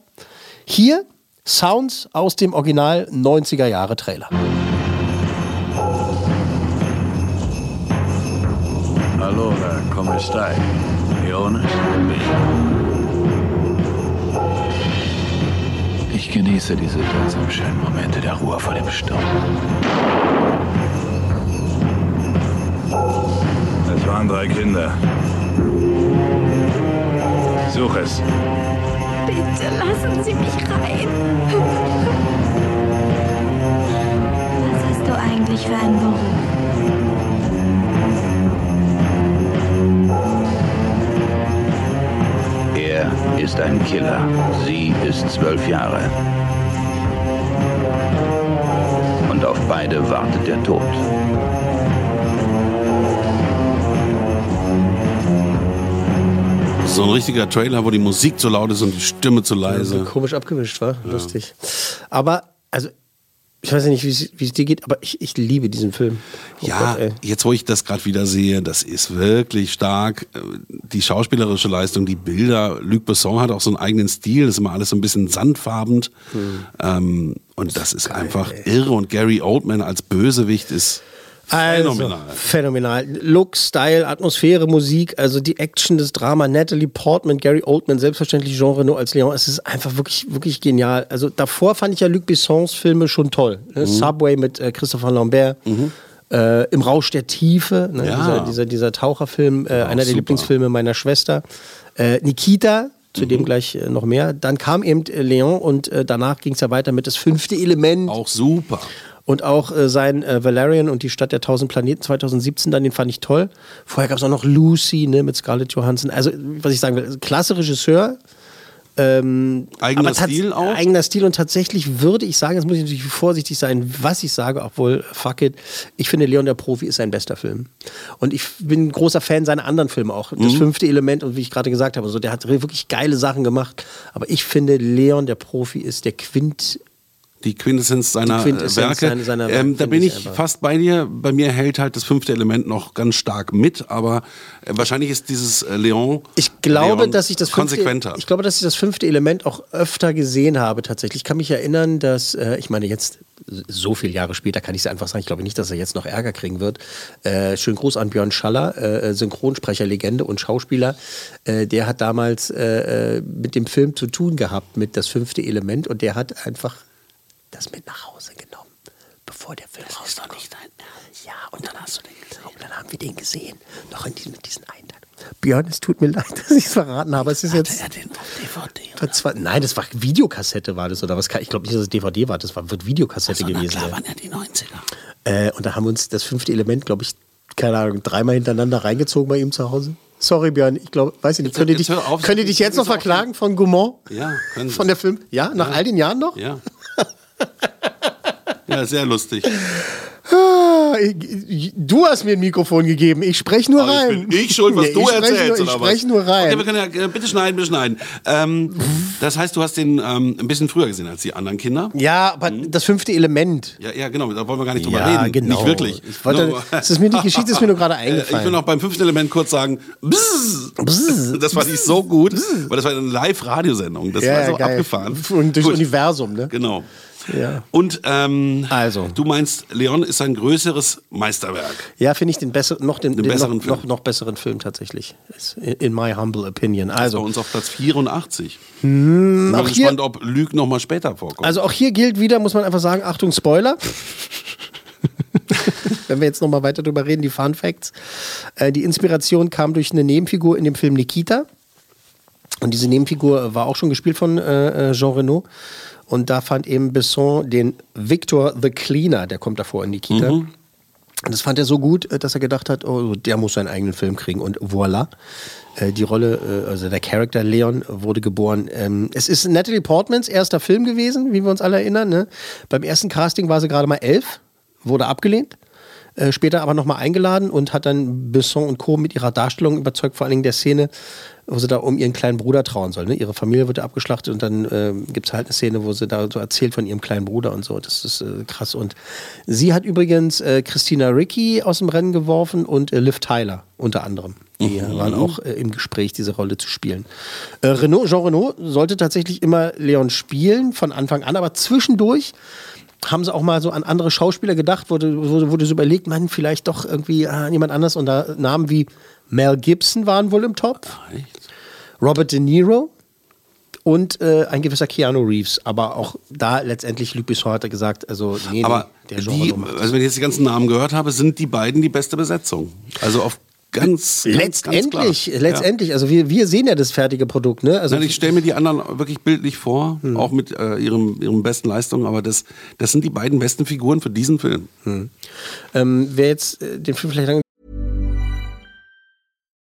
S2: Hier Sounds aus dem Original 90er Jahre Trailer.
S5: Allora, come stai? Jonas? Ich genieße diese seltsam schönen Momente der Ruhe vor dem Sturm.
S6: Es waren drei Kinder. Such es.
S7: Bitte lassen Sie mich rein. Was hast du eigentlich für einen Beruf?
S5: Er ist ein Killer. Sie ist zwölf Jahre. Und auf beide wartet der Tod.
S3: So ein richtiger Trailer, wo die Musik zu laut ist und die Stimme zu leise.
S2: Komisch abgemischt, war lustig. Aber, also, ich weiß ja nicht, wie es dir geht, aber ich, ich liebe diesen Film. Oh
S3: Ja,
S2: Gott, ey.
S3: jetzt wo ich das gerade wieder sehe, das ist wirklich stark. Äh, Die schauspielerische Leistung, die Bilder. Luc Besson hat auch so einen eigenen Stil, das ist immer alles so ein bisschen sandfarbend.
S2: Hm.
S3: Ähm, und das ist einfach irre. Und Gary Oldman als Bösewicht ist
S2: Also,
S3: Phänomenal.
S2: phänomenal. Look, Style, Atmosphäre, Musik, also die Action, das Drama, Natalie Portman, Gary Oldman, selbstverständlich Jean Reno als Leon. Es ist einfach wirklich, wirklich genial. Also davor fand ich ja Luc Bessons Filme schon toll.
S3: Mhm.
S2: Ne? Subway mit äh, Christopher Lambert. Äh, Im Rausch der Tiefe, ne?
S3: Ja.
S2: dieser, dieser, dieser Taucherfilm, äh, einer der
S3: super.
S2: Lieblingsfilme meiner Schwester. Äh, Nikita, zu
S3: Mhm.
S2: dem gleich äh, noch mehr. Dann kam eben äh, Leon und danach ging es ja weiter mit das fünfte Element.
S3: Auch super.
S2: Und auch äh, sein äh, Valerian und die Stadt der tausend Planeten 2017, dann den fand ich toll. Vorher gab es auch noch Lucy ne, mit Scarlett Johansson. Also, was ich sagen will, klasse Regisseur. Ähm,
S3: Eigener Stil auch?
S2: Eigener Stil und tatsächlich würde ich sagen, jetzt muss ich natürlich vorsichtig sein, was ich sage, obwohl, fuck it, ich finde Leon der Profi ist sein bester Film. Und ich bin ein großer Fan seiner anderen Filme auch.
S3: Mhm.
S2: Das fünfte Element und wie ich gerade gesagt habe, so, der hat wirklich geile Sachen gemacht. Aber ich finde, Leon der Profi ist der Quint
S3: Die Quintessenz seiner
S2: Die Quintessenz
S3: äh, Werke.
S2: seiner- seiner Werke,
S3: ähm, da bin
S2: ich einfach.
S3: fast bei dir. Bei mir hält halt das fünfte Element noch ganz stark mit, aber äh, wahrscheinlich ist dieses äh, Leon.
S2: Ich glaube,
S3: Leon
S2: dass ich das fünfte,
S3: konsequenter.
S2: ich glaube, dass ich das fünfte Element auch öfter gesehen habe tatsächlich. Ich kann mich erinnern, dass äh, ich meine jetzt so viele Jahre später kann ich es einfach sagen. Ich glaube nicht, dass er jetzt noch Ärger kriegen wird. Äh, schönen Gruß an Björn Schaller, äh, Synchronsprecher, Legende und Schauspieler. Äh, der hat damals äh, äh, mit dem Film zu tun gehabt mit das fünfte Element und der hat einfach das mit nach Hause genommen, bevor der Film raus war. nicht dein Ernst. Ja, und dann hast du den gesehen. Und dann haben wir den gesehen. Noch in diesem, mit diesen Einteilungen. Björn, es tut mir leid, (laughs) dass ich es verraten habe. Es ist jetzt.
S3: er den DVD?
S2: Das war, nein, das war Videokassette, war das oder was? Ich glaube nicht, dass es DVD war. Das war, wird Videokassette gewesen.
S3: klar,
S2: sein.
S3: waren ja die 90er.
S2: Äh, und da haben wir uns das fünfte Element, glaube ich, keine Ahnung, dreimal hintereinander reingezogen bei ihm zu Hause. Sorry, Björn, ich glaube, weiß ich nicht. Könnt ihr dich,
S3: hör auf,
S2: könnt ihr dich jetzt noch
S3: ist
S2: verklagen von Gaumont?
S3: Ja, können Sie.
S2: Von der Film? Ja, nach all den Jahren noch?
S3: Ja. Ja, sehr lustig.
S2: Ah, Du hast mir ein Mikrofon gegeben. Ich spreche nur
S3: Aber
S2: rein.
S3: ich bin ich schuld, was
S2: Nee,
S3: du
S2: ich spreche
S3: erzählst,
S2: nur, Ich spreche nur rein.
S3: Okay, wir können ja, äh, bitte schneiden, bitte schneiden. Ähm, das heißt, du hast den ähm, ein bisschen früher gesehen als die anderen Kinder.
S2: ja, aber das fünfte Element.
S3: Ja, ja, genau, da wollen wir gar nicht drüber
S2: Ja,
S3: reden.
S2: genau.
S3: Nicht wirklich.
S2: Ich wollte-
S3: Nur-
S2: das ist mir- die Geschichte ist mir nur gerade (laughs)
S3: Äh, Ich
S2: eingefallen.
S3: will noch beim fünften Element kurz sagen, bzz, (laughs) das fand ich so gut, weil das war eine Live-Radiosendung. Das war so
S2: geil.
S3: abgefahren.
S2: Und durchs
S3: Gut,
S2: Universum, ne?
S3: Genau.
S2: Ja.
S3: Und ähm,
S2: Also.
S3: du meinst, Leon ist ein größeres Meisterwerk.
S2: Ja, finde ich den, besser, noch, den, den
S3: besseren
S2: noch,
S3: Film.
S2: noch, noch besseren Film tatsächlich. In my humble opinion.
S3: Bei
S2: Also,
S3: uns auf Platz 84. ich bin
S2: auch hier-
S3: gespannt, ob Lüg noch mal später vorkommt.
S2: also auch hier gilt wieder, muss man einfach sagen, Achtung, Spoiler. (laughs) Wenn wir jetzt noch mal weiter drüber reden, die Fun Facts. Äh, die Inspiration kam durch eine Nebenfigur in dem Film Nikita. Und diese Nebenfigur war auch schon gespielt von äh, äh, Jean Reno. Und da fand eben Besson den Victor the Cleaner, der kommt davor in Nikita. Und das fand er so gut, äh, dass er gedacht hat, oh, der muss seinen eigenen Film kriegen. Und voilà, äh, die Rolle, äh, also der Charakter Leon wurde geboren. Ähm, Es ist Natalie Portmans erster Film gewesen, wie wir uns alle erinnern. Ne? Beim ersten Casting war sie gerade mal elf, wurde abgelehnt. Später aber nochmal eingeladen und hat dann Besson und Co. mit ihrer Darstellung überzeugt, vor allen Dingen der Szene, wo sie da um ihren kleinen Bruder trauern soll. Ne? Ihre Familie wird abgeschlachtet und dann äh, gibt es halt eine Szene, wo sie da so erzählt von ihrem kleinen Bruder und so. Das ist äh, krass. Und sie hat übrigens äh, Christina Ricci aus dem Rennen geworfen und äh, Liv Tyler unter anderem. Die waren auch äh, im Gespräch, diese Rolle zu spielen. Äh, Renault, Jean Renault sollte tatsächlich immer Leon spielen, von Anfang an, aber zwischendurch haben sie auch mal so an andere Schauspieler gedacht, wurde, wurde, wurde so überlegt, man, vielleicht doch irgendwie ah, jemand anders. Und da Namen wie Mel Gibson waren wohl im Top, Robert De Niro und äh, ein gewisser Keanu Reeves. Aber auch da letztendlich, Luc Besson hat er gesagt, also nee,
S3: Aber
S2: nee, der
S3: die,
S2: macht das.
S3: also wenn ich jetzt die ganzen Namen gehört habe, sind die beiden die beste Besetzung. Also auf ganz, ganz
S2: Letztendlich,
S3: ganz
S2: letztendlich, also wir, wir sehen ja das fertige Produkt, ne? Also
S3: Nein, ich stelle mir die anderen wirklich bildlich vor,
S2: Hm.
S3: auch mit äh, ihrem, ihren besten Leistungen, aber das, das sind die beiden besten Figuren für diesen Film.
S2: ähm, wer jetzt äh, den Film vielleicht lang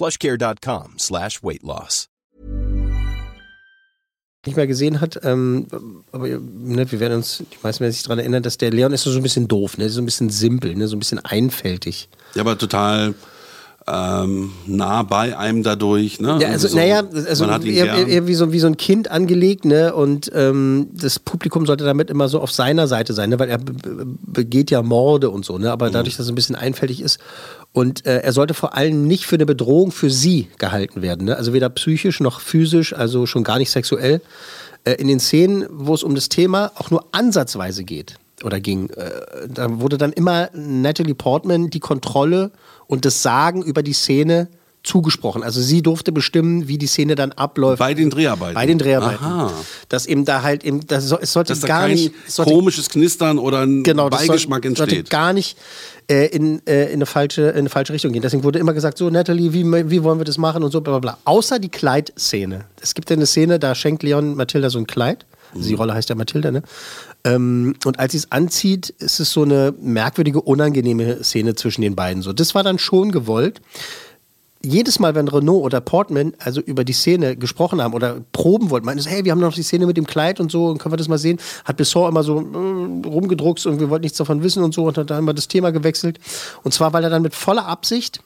S8: plushcare.com slash weight loss.
S2: nicht mehr gesehen hat, ähm, aber ne, wir werden uns, die meisten werden sich daran erinnern, dass der Leon ist so ein bisschen doof, ne? so ein bisschen simpel, ne? so ein bisschen einfältig.
S3: Ja, aber total ähm, nah bei einem dadurch. Ne?
S2: Ja, also,
S3: so,
S2: naja, also
S3: man hat ihn
S2: eher,
S3: gern.
S2: eher wie, so, wie so ein Kind angelegt, ne? Und ähm, das Publikum sollte damit immer so auf seiner Seite sein, ne? Weil er be- be- begeht ja Morde und so, ne?
S3: Mhm.
S2: Aber dadurch, dass er ein bisschen einfältig ist. Und äh, er sollte vor allem nicht für eine Bedrohung für sie gehalten werden. Ne? Also weder psychisch noch physisch, also schon gar nicht sexuell. Äh, in den Szenen, wo es um das Thema auch nur ansatzweise geht oder ging, äh, da wurde dann immer Natalie Portman die Kontrolle und das Sagen über die Szene zugesprochen. Also sie durfte bestimmen, wie die Szene dann abläuft.
S3: Bei den Dreharbeiten.
S2: Bei den Dreharbeiten.
S3: Aha.
S2: Dass eben da halt eben, das es sollte
S3: Dass da
S2: gar
S3: kein
S2: nicht sollte,
S3: komisches Knistern oder ein
S2: genau, das
S3: Beigeschmack
S2: sollte, sollte
S3: entsteht.
S2: gar nicht äh, in, äh, in, eine falsche, in eine falsche Richtung gehen. Deswegen wurde immer gesagt, so Natalie, wie, wie wollen wir das machen und so bla bla bla. Außer die Kleidszene. Es gibt ja eine Szene, da schenkt Leon Mathilda so ein Kleid. Also Die Rolle heißt ja Mathilda, ne? Ähm, und als sie es anzieht, ist es so eine merkwürdige, unangenehme Szene zwischen den beiden. So, das war dann schon gewollt jedes Mal, wenn Renault oder Portman also über die Szene gesprochen haben oder proben wollten, meinten sie, hey, wir haben noch die Szene mit dem Kleid und so, können wir das mal sehen? Hat Besson immer so äh, rumgedruckt und wir wollten nichts davon wissen und so und hat dann immer das Thema gewechselt. Und zwar, weil er dann mit voller Absicht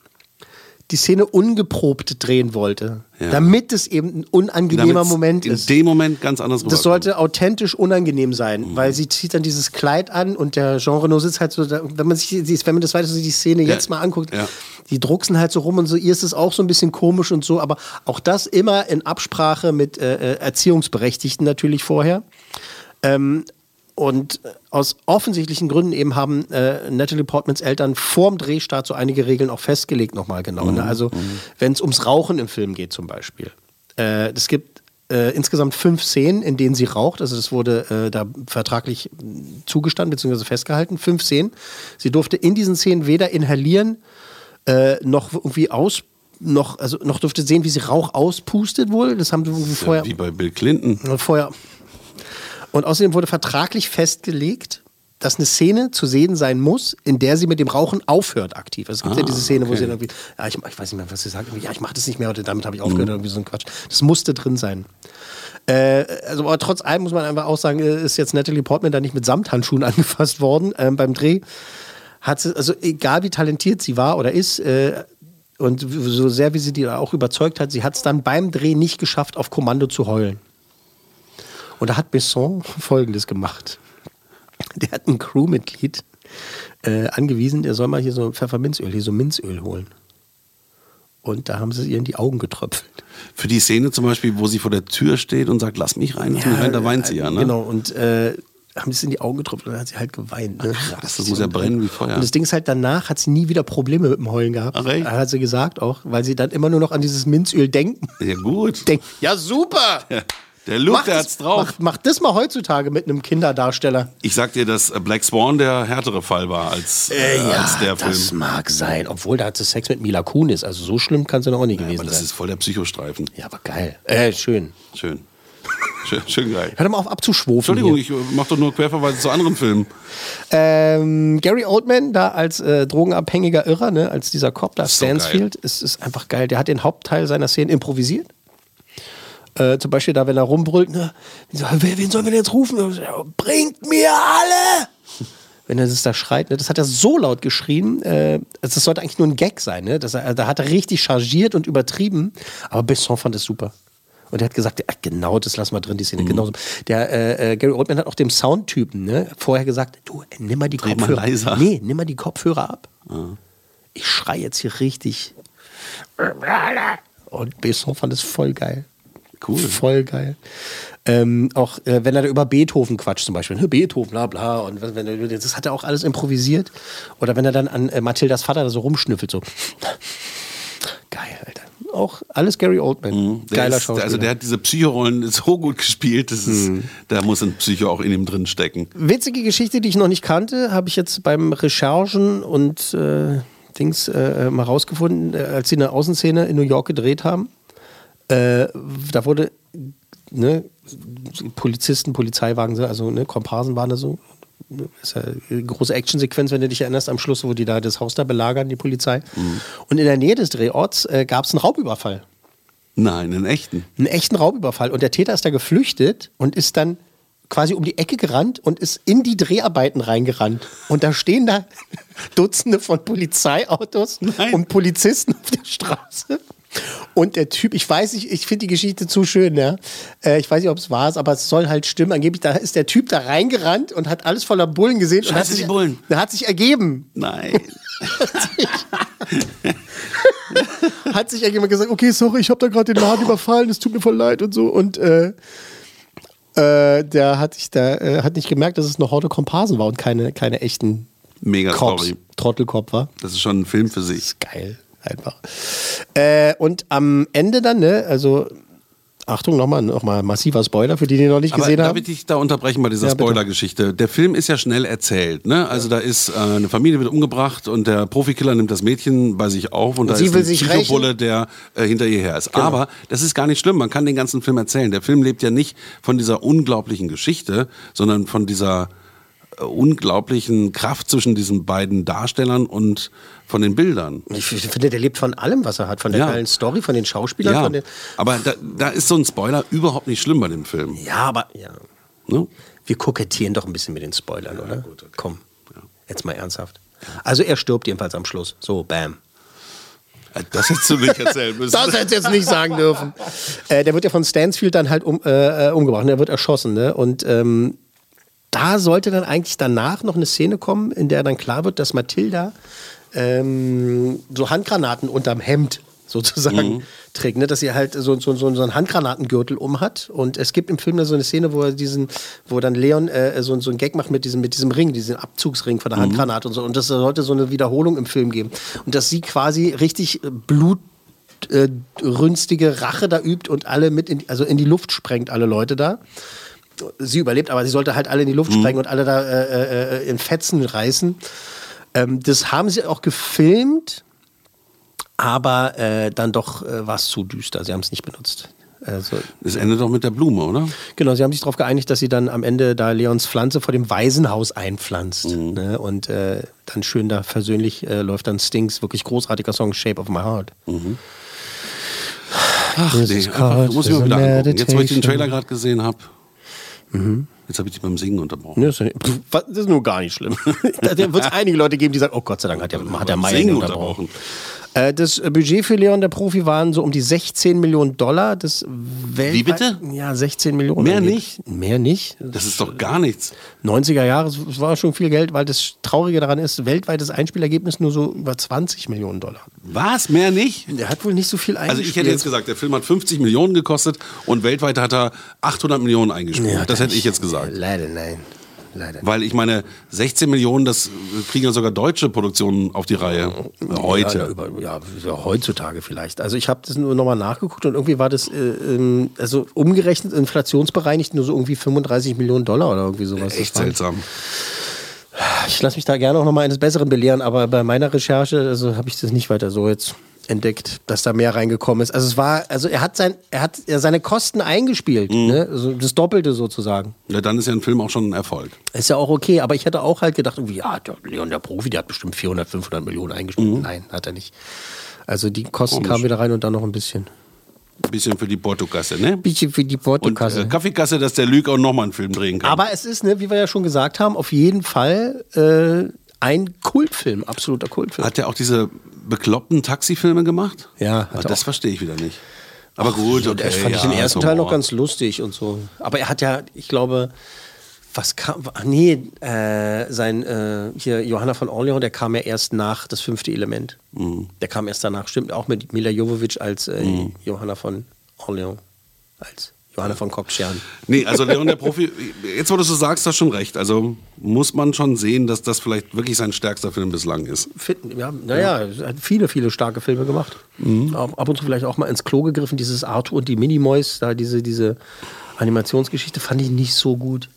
S2: die Szene ungeprobt drehen wollte,
S3: Ja.
S2: damit es eben ein unangenehmer
S3: Damit's
S2: Moment
S3: in
S2: ist.
S3: dem Moment ganz anders
S2: Das sollte authentisch unangenehm sein,
S3: Mhm.
S2: weil sie zieht dann dieses Kleid an und der Jean Reno sitzt halt so, da, wenn man sich die- wenn man das weiter so die Szene
S3: Ja.
S2: jetzt mal anguckt,
S3: Ja.
S2: die drucksen halt so rum und so, ihr ist es auch so ein bisschen komisch und so, aber auch das immer in Absprache mit äh, äh, Erziehungsberechtigten natürlich vorher. Ähm, und aus offensichtlichen Gründen eben haben äh, Natalie Portmans Eltern vorm Drehstart so einige Regeln auch festgelegt nochmal genau. Ne? Also wenn es ums Rauchen im Film geht zum Beispiel. Äh, es gibt äh, insgesamt fünf Szenen, in denen sie raucht. Also das wurde äh, da vertraglich zugestanden bzw. festgehalten. Fünf Szenen. Sie durfte in diesen Szenen weder inhalieren äh, noch irgendwie aus noch also noch durfte sehen, wie sie Rauch auspustet wohl. Das haben sie vorher
S3: Wie bei Bill Clinton.
S2: vorher. Und außerdem wurde vertraglich festgelegt, dass eine Szene zu sehen sein muss, in der sie mit dem Rauchen aufhört aktiv. Also es gibt ja
S3: Ah,
S2: diese Szene, wo
S3: okay.
S2: sie dann irgendwie, ja, ich, ich weiß nicht mehr, was sie sagt, ja, ich mache das nicht mehr oder damit habe ich aufgehört oder irgendwie so ein Quatsch. Das musste drin sein. Äh, also, aber trotz allem muss man einfach auch sagen, äh, ist jetzt Natalie Portman da nicht mit Samthandschuhen (laughs) angefasst worden ähm, beim Dreh. Hat sie, also egal wie talentiert sie war oder ist, äh, und so sehr wie sie die auch überzeugt hat, sie hat es dann beim Dreh nicht geschafft, auf Kommando zu heulen. Und da hat Besson Folgendes gemacht. Der hat ein Crewmitglied äh, angewiesen, der soll mal hier so Pfefferminzöl, hier so Minzöl holen. Und da haben sie ihr in die Augen getröpfelt.
S3: Für die Szene zum Beispiel, wo sie vor der Tür steht und sagt, lass mich rein, lass mich rein, da weint sie ja. Ne?
S2: Genau, und äh, haben es in die Augen getröpfelt und dann hat sie halt geweint. Ne?
S3: krass, das muss ja brennen wie Feuer.
S2: Und das Ding ist halt, danach hat sie nie wieder Probleme mit dem Heulen gehabt.
S3: Ach, echt?
S2: Hat sie gesagt auch, weil sie dann immer nur noch an dieses Minzöl denken.
S3: Ja, gut.
S2: Denkt, ja super!
S3: Der Look,
S2: Macht
S3: der
S2: das-
S3: hat's drauf.
S2: Macht, macht das mal heutzutage mit einem Kinderdarsteller.
S3: Ich sag dir, dass äh, Black Swan der härtere Fall war als, äh, als der Film.
S2: das mag sein. Obwohl, da hat sie Sex mit Mila Kunis. Also so schlimm kann sie noch auch nicht gewesen
S3: Aber das
S2: sein.
S3: ist voll der Psychostreifen.
S2: Ja, aber geil. Äh, schön.
S3: Schön. (laughs) Schön, schön geil.
S2: Hör doch mal auf abzuschwofen.
S3: Entschuldigung,
S2: hier.
S3: ich äh, mach doch nur Querverweise zu anderen Filmen.
S2: Ähm, Gary Oldman, da als äh, drogenabhängiger Irrer, ne, als dieser Cop da,
S3: ist so
S2: Stansfield, ist, ist einfach geil. Der hat den Hauptteil seiner Szenen improvisiert. Äh, zum Beispiel da, wenn er rumbrüllt, ne, so, wen sollen wir denn jetzt rufen? Bringt mir alle! (laughs) Wenn er das da schreit, ne, das hat er so laut geschrien, äh, also das sollte eigentlich nur ein Gag sein, ne? Das, er, da hat er richtig chargiert und übertrieben, aber Besson fand es super. Und er hat gesagt, ja, genau das lassen wir drin, die
S3: Mhm.
S2: Szene. Genauso. Der äh, äh, Gary Oldman hat auch dem Soundtypen ne, vorher gesagt, du, äh, nimm mal die
S3: Dreh mal
S2: Kopfhörer.
S3: leiser.
S2: Nee, nimm mal die Kopfhörer ab. Ich schrei jetzt hier richtig. Und Besson fand es voll geil.
S3: Cool.
S2: Voll geil. Ähm, auch äh, wenn er da über Beethoven quatscht zum Beispiel, ne, Beethoven, bla bla, und wenn, er- das hat er auch alles improvisiert. Oder wenn er dann an äh, Mathildas Vater da so rumschnüffelt, so. Geil, Alter. Auch alles Gary Oldman.
S3: Der
S2: Geiler
S3: ist,
S2: Schauspieler.
S3: Also der hat diese Psychorollen so gut gespielt, das ist, da muss ein Psycho auch in ihm drin stecken.
S2: Witzige Geschichte, die ich noch nicht kannte, habe ich jetzt beim Recherchen und äh, Dings äh, mal rausgefunden, äh, als sie eine Außenszene in New York gedreht haben. Äh, da wurde ne, Polizisten, Polizeiwagen, also ne, Komparsen waren da so. Das ist ja eine große Actionsequenz, wenn du dich erinnerst, am Schluss, wo die da das Haus da belagern, die Polizei. Und in der Nähe des Drehorts äh, gab es einen Raubüberfall.
S3: Nein, einen echten.
S2: Einen echten Raubüberfall. Und der Täter ist da geflüchtet und ist dann quasi um die Ecke gerannt und ist in die Dreharbeiten reingerannt. Und da stehen da (laughs) Dutzende von Polizeiautos und Polizisten auf der Straße. Und der Typ, ich weiß nicht, ich finde die Geschichte zu schön, ja. Äh, ich weiß nicht, ob es ist, aber es soll halt stimmen. Angeblich, da ist der Typ da reingerannt und hat alles voller Bullen gesehen. und hat
S3: Scheiße,
S2: sich,
S3: die Bullen.
S2: Der hat sich ergeben.
S3: Nein. (laughs)
S2: hat sich irgendjemand gesagt, okay, sorry, ich habe da gerade den Laden überfallen, es tut mir voll leid und so. Und äh, äh, der hat sich da, äh, hat nicht gemerkt, dass es eine Horde Komparsen war und keine, keine echten
S3: Mega
S2: Cops. Trottelkopf war.
S3: Das ist schon ein Film für sich.
S2: Geil, einfach. Äh, und am Ende dann, ne, also Achtung, nochmal noch mal massiver Spoiler für die, die noch nicht
S3: Aber
S2: gesehen
S3: darf
S2: haben.
S3: ich dich da unterbrechen bei dieser
S2: Ja.
S3: Spoiler-Geschichte? Der Film ist ja schnell erzählt. Ne? Also da ist äh, eine Familie wird umgebracht und der Profikiller nimmt das Mädchen bei sich auf und,
S2: Und
S3: da ist ein Psychobulle, der äh, hinter ihr her ist.
S2: Genau.
S3: Aber das ist gar nicht schlimm. Man kann den ganzen Film erzählen. Der Film lebt ja nicht von dieser unglaublichen Geschichte, sondern von dieser unglaublichen Kraft zwischen diesen beiden Darstellern und von den Bildern.
S2: Ich finde, der lebt von allem, was er hat. Von der
S3: Ja.
S2: geilen Story, von den Schauspielern,
S3: Ja,
S2: von den.
S3: aber da, da ist so ein Spoiler überhaupt nicht schlimm bei dem Film.
S2: Ja, aber ja.
S3: Ne?
S2: Wir kokettieren doch ein bisschen mit den Spoilern, oder? Komm. Jetzt mal ernsthaft. Also er stirbt jedenfalls am Schluss. So, bam.
S3: Das hättest du nicht erzählen müssen. (laughs)
S2: Das hättest du jetzt nicht sagen dürfen. Äh, der wird ja von Stansfield dann halt um, äh, äh, umgebracht. Der wird erschossen. Ne? Und ähm, da sollte dann eigentlich danach noch eine Szene kommen, in der dann klar wird, dass Mathilda ähm, so Handgranaten unterm Hemd sozusagen
S3: Mhm.
S2: trägt, ne? dass sie halt so, so, so, so einen Handgranatengürtel um hat. Und es gibt im Film da so eine Szene, wo er diesen, wo dann Leon äh, so, so einen Gag macht mit diesem, mit diesem Ring, diesem Abzugsring von der
S3: Mhm.
S2: Handgranate und so. Und das sollte so eine Wiederholung im Film geben. Und dass sie quasi richtig äh, Blut äh, rünstige Rache da übt und alle mit in, also in die Luft sprengt, alle Leute da. Sie überlebt, aber sie sollte halt alle in die Luft sprengen und alle da äh, äh, in Fetzen reißen. Ähm, das haben sie auch gefilmt, aber äh, dann doch äh, war es zu düster. Sie haben es nicht benutzt. Also,
S3: Es endet doch mit der Blume, oder?
S2: Genau, sie haben sich darauf geeinigt, dass sie dann am Ende da Leons Pflanze vor dem Waisenhaus einpflanzt.
S3: Mhm.
S2: Ne? Und äh, dann schön da versöhnlich äh, läuft dann Stings wirklich großartiger Song Shape of My Heart.
S3: Ach,
S2: This
S3: nee, einfach, muss ich mal wieder angucken. Jetzt, wo ich den. Trailer gerade gesehen habe,
S2: Mhm.
S3: jetzt habe ich dich beim Singen unterbrochen.
S2: Ne, Das ist, nur gar nicht schlimm. (laughs) da wird es einige Leute geben, die sagen, oh Gott sei Dank hat der, hat der Meier
S3: Singen
S2: unterbrochen. Äh, Das Budget für Leon der Profi waren so um die 16 Millionen Dollar. Das
S3: Wie bitte?
S2: Ja, 16 Millionen.
S3: Mehr nicht?
S2: Mehr nicht.
S3: Das ist doch gar nichts.
S2: 90er Jahre, es war schon viel Geld, weil das Traurige daran ist, weltweites Einspielergebnis nur so über 20 Millionen Dollar.
S3: Was? Mehr nicht?
S2: Der hat wohl nicht so viel
S3: Also
S2: eingespielt.
S3: ich hätte jetzt gesagt, der Film hat 50 Millionen gekostet und weltweit hat er 800 Millionen eingespielt.
S2: Ja,
S3: das hätte ich jetzt gesagt.
S2: Leider nein. Leider.
S3: Weil ich meine, 16 Millionen, das kriegen ja sogar deutsche Produktionen auf die Reihe. Heute.
S2: Ja, über, ja, heutzutage vielleicht. Also ich habe das nur nochmal nachgeguckt und irgendwie war das, äh, ähm, also umgerechnet, inflationsbereinigt, nur so irgendwie 35 Millionen Dollar oder irgendwie sowas.
S3: Echt seltsam.
S2: Ich lasse mich da gerne auch nochmal eines Besseren belehren, aber bei meiner Recherche also habe ich das nicht weiter so jetzt entdeckt, dass da mehr reingekommen ist. Also es war, also er hat sein, er hat seine Kosten eingespielt,
S3: Mhm.
S2: ne? also das Doppelte sozusagen.
S3: Ja, dann ist ja ein Film auch schon ein Erfolg.
S2: Ist ja auch okay, aber ich hätte auch halt gedacht, ja, der Leon der Profi, der hat bestimmt 400, 500 Millionen eingespielt. Nein, hat er nicht. Also die Kosten
S3: Mhm. Komisch.
S2: kamen wieder rein und dann noch ein bisschen.
S3: Ein bisschen für die Portokasse, ne?
S2: Bisschen für die
S3: Und
S2: Portokasse.
S3: äh, Kaffeekasse, dass der Lüge auch nochmal einen Film drehen kann.
S2: Aber es ist, ne, wie wir ja schon gesagt haben, auf jeden Fall äh, ein Kultfilm, absoluter Kultfilm.
S3: Hat der auch diese bekloppten Taxifilme gemacht?
S2: Ja, er
S3: das verstehe ich wieder nicht. Aber gut, okay.
S2: das fand ich
S3: ja,
S2: den ersten
S3: ist
S2: Teil noch ganz lustig und so. Aber er hat ja, ich glaube, was kam, ach nee, äh, sein, äh, hier Johanna von Orleans, der kam ja erst nach das fünfte Element.
S3: Mhm.
S2: Der kam erst danach, stimmt, auch mit Mila Jovovich als äh,
S3: Mhm.
S2: Johanna von Orleans, als Johanna von Kopfschern.
S3: Nee, also Leon der Profi, jetzt wo du so sagst, hast du schon recht. Also muss man schon sehen, dass das vielleicht wirklich sein stärkster Film bislang ist.
S2: Fit, ja, naja, er hat viele, viele starke Filme gemacht.
S3: Mhm.
S2: Ab, ab und zu vielleicht auch mal ins Klo gegriffen. Dieses Arthur und die Minimoys, da diese, diese Animationsgeschichte fand ich nicht so gut.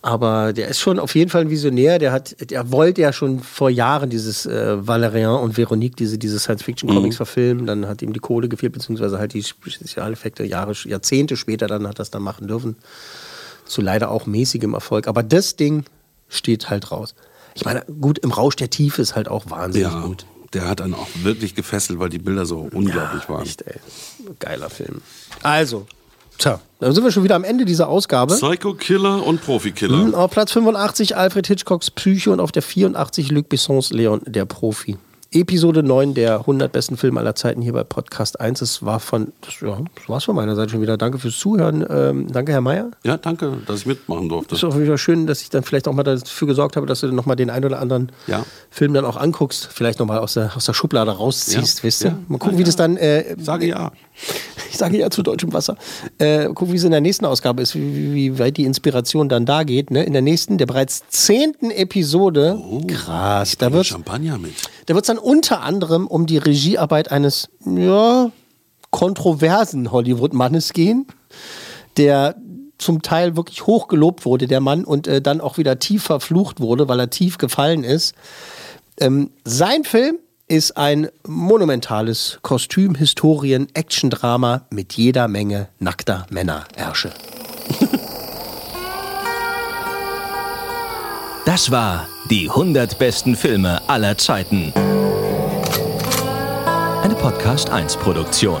S2: Aber der ist schon auf jeden Fall ein Visionär. Der hat, der wollte ja schon vor Jahren dieses äh, Valerian und Veronique, diese, diese Science-Fiction-Comics
S3: Mhm.
S2: verfilmen. Dann hat ihm die Kohle gefehlt, beziehungsweise halt die Spezialeffekte Jahre, Jahrzehnte später dann hat das dann machen dürfen. Zu leider auch mäßigem Erfolg. Aber das Ding steht halt raus. Ich meine, gut, im Rausch der Tiefe ist halt auch wahnsinnig
S3: Ja,
S2: gut.
S3: der hat dann auch wirklich gefesselt, weil die Bilder so unglaublich waren.
S2: Echt, ey. Geiler Film. Also, Tja, dann sind wir schon wieder am Ende dieser Ausgabe.
S3: Psycho-Killer und Profikiller.
S2: Mhm, auf Platz 85 Alfred Hitchcocks Psyche und auf der 84 Luc Bessons Leon, der Profi. Episode 9 der 100 besten Filme aller Zeiten hier bei Podcast 1. Es war von, das, ja, das war's von meiner Seite schon wieder. Danke fürs Zuhören. Ähm, danke, Herr Mayer.
S3: Ja, danke, dass ich mitmachen durfte.
S2: Ist auch wieder schön, dass ich dann vielleicht auch mal dafür gesorgt habe, dass du nochmal den einen oder anderen
S3: Ja.
S2: Film dann auch anguckst. Vielleicht nochmal aus der, aus der Schublade rausziehst,
S3: Ja,
S2: wisst ihr?
S3: ja.
S2: Mal gucken, wie das dann. Äh,
S3: Sage ja.
S2: Ich sage ja zu deutschem Wasser. Äh, gucken, wie es in der nächsten Ausgabe ist, wie, wie weit die Inspiration dann da geht. Ne? In der nächsten, der bereits zehnten Episode. krass. Da wird
S3: Champagner mit.
S2: da wird es dann unter anderem um die Regiearbeit eines, ja, kontroversen Hollywood-Mannes gehen, der zum Teil wirklich hoch gelobt wurde, der Mann, und äh, dann auch wieder tief verflucht wurde, weil er tief gefallen ist. Ähm, sein Film ist ein monumentales Kostüm, Historien, Action-Drama mit jeder Menge nackter Männerärsche. (laughs)
S1: Das war die 100 besten Filme aller Zeiten. Eine Podcast 1 Produktion.